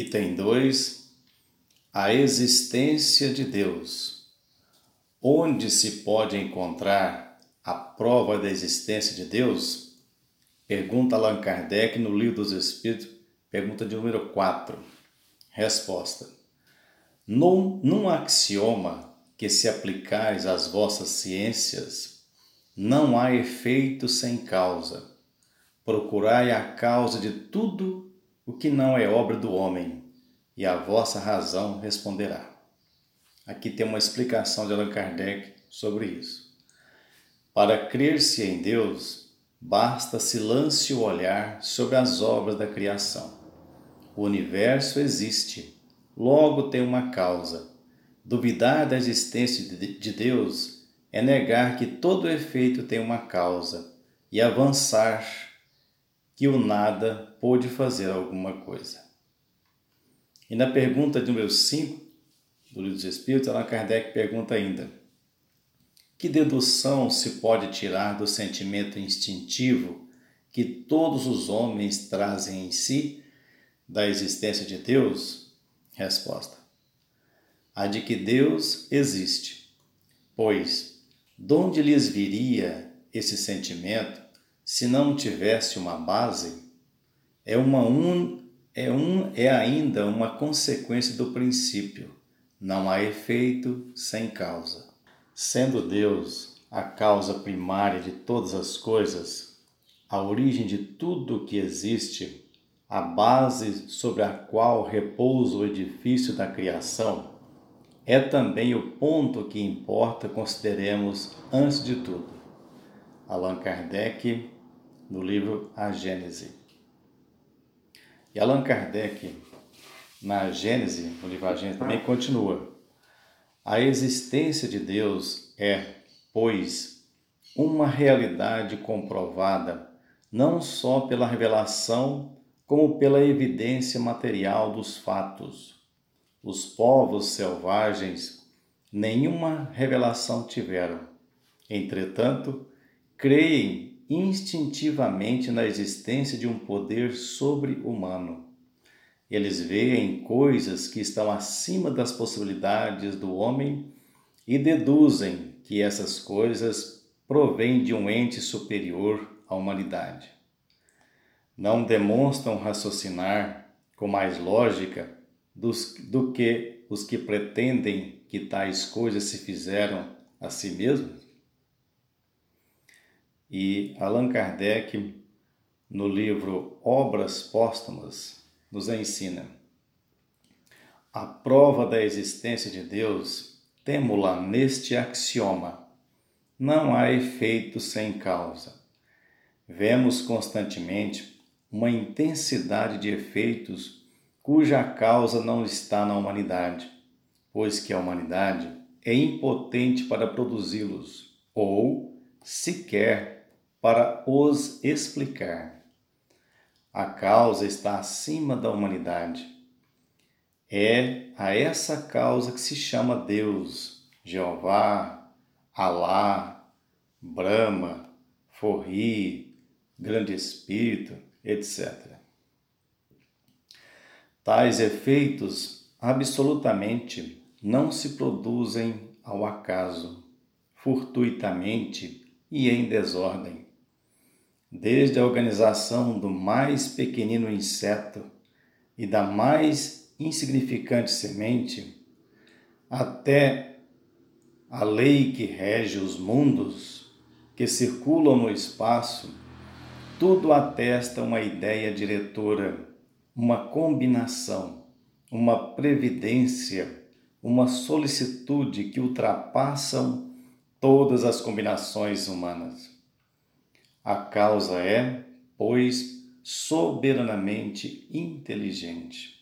Item 2. A existência de Deus. Onde se pode encontrar a prova da existência de Deus? Pergunta Allan Kardec no Livro dos Espíritos, pergunta de número 4. Resposta. Num, num axioma que se aplicais às vossas ciências, não há efeito sem causa. Procurai a causa de tudo o que não é obra do homem, e a vossa razão responderá. Aqui tem uma explicação de Allan Kardec sobre isso. Para crer-se em Deus, basta-se lance o olhar sobre as obras da criação. O universo existe, logo tem uma causa. Duvidar da existência de Deus é negar que todo efeito tem uma causa e avançar que o nada pôde fazer alguma coisa. E na pergunta número 5 do Livro dos Espíritos, Allan Kardec pergunta ainda: Que dedução se pode tirar do sentimento instintivo que todos os homens trazem em si da existência de Deus? Resposta: A de que Deus existe. Pois, de onde lhes viria esse sentimento se não tivesse uma base, é, uma un, é, um, é ainda uma consequência do princípio. Não há efeito sem causa. Sendo Deus a causa primária de todas as coisas, a origem de tudo o que existe, a base sobre a qual repousa o edifício da criação, é também o ponto que importa consideremos antes de tudo. Allan Kardec, no livro A Gênese. E Allan Kardec, na Gênese, no livro A Gênese, também continua. A existência de Deus é, pois, uma realidade comprovada não só pela revelação, como pela evidência material dos fatos. Os povos selvagens nenhuma revelação tiveram. Entretanto, creem instintivamente na existência de um poder sobre-humano. Eles veem coisas que estão acima das possibilidades do homem e deduzem que essas coisas provêm de um ente superior à humanidade. Não demonstram raciocinar com mais lógica dos, do que os que pretendem que tais coisas se fizeram a si mesmos? E Allan Kardec, no livro Obras Póstumas, nos ensina: a prova da existência de Deus temo-la neste axioma: não há efeito sem causa. Vemos constantemente uma intensidade de efeitos cuja causa não está na humanidade, pois que a humanidade é impotente para produzi-los, ou sequer para os explicar. A causa está acima da humanidade. É a essa causa que se chama Deus, Jeová, Alá, Brahma, Forri, Grande Espírito, etc. Tais efeitos absolutamente não se produzem ao acaso, fortuitamente e em desordem desde a organização do mais pequenino inseto e da mais insignificante semente, até a lei que rege os mundos que circulam no espaço, tudo atesta uma ideia diretora, uma combinação, uma previdência, uma solicitude que ultrapassam todas as combinações humanas. A causa é, pois, soberanamente inteligente.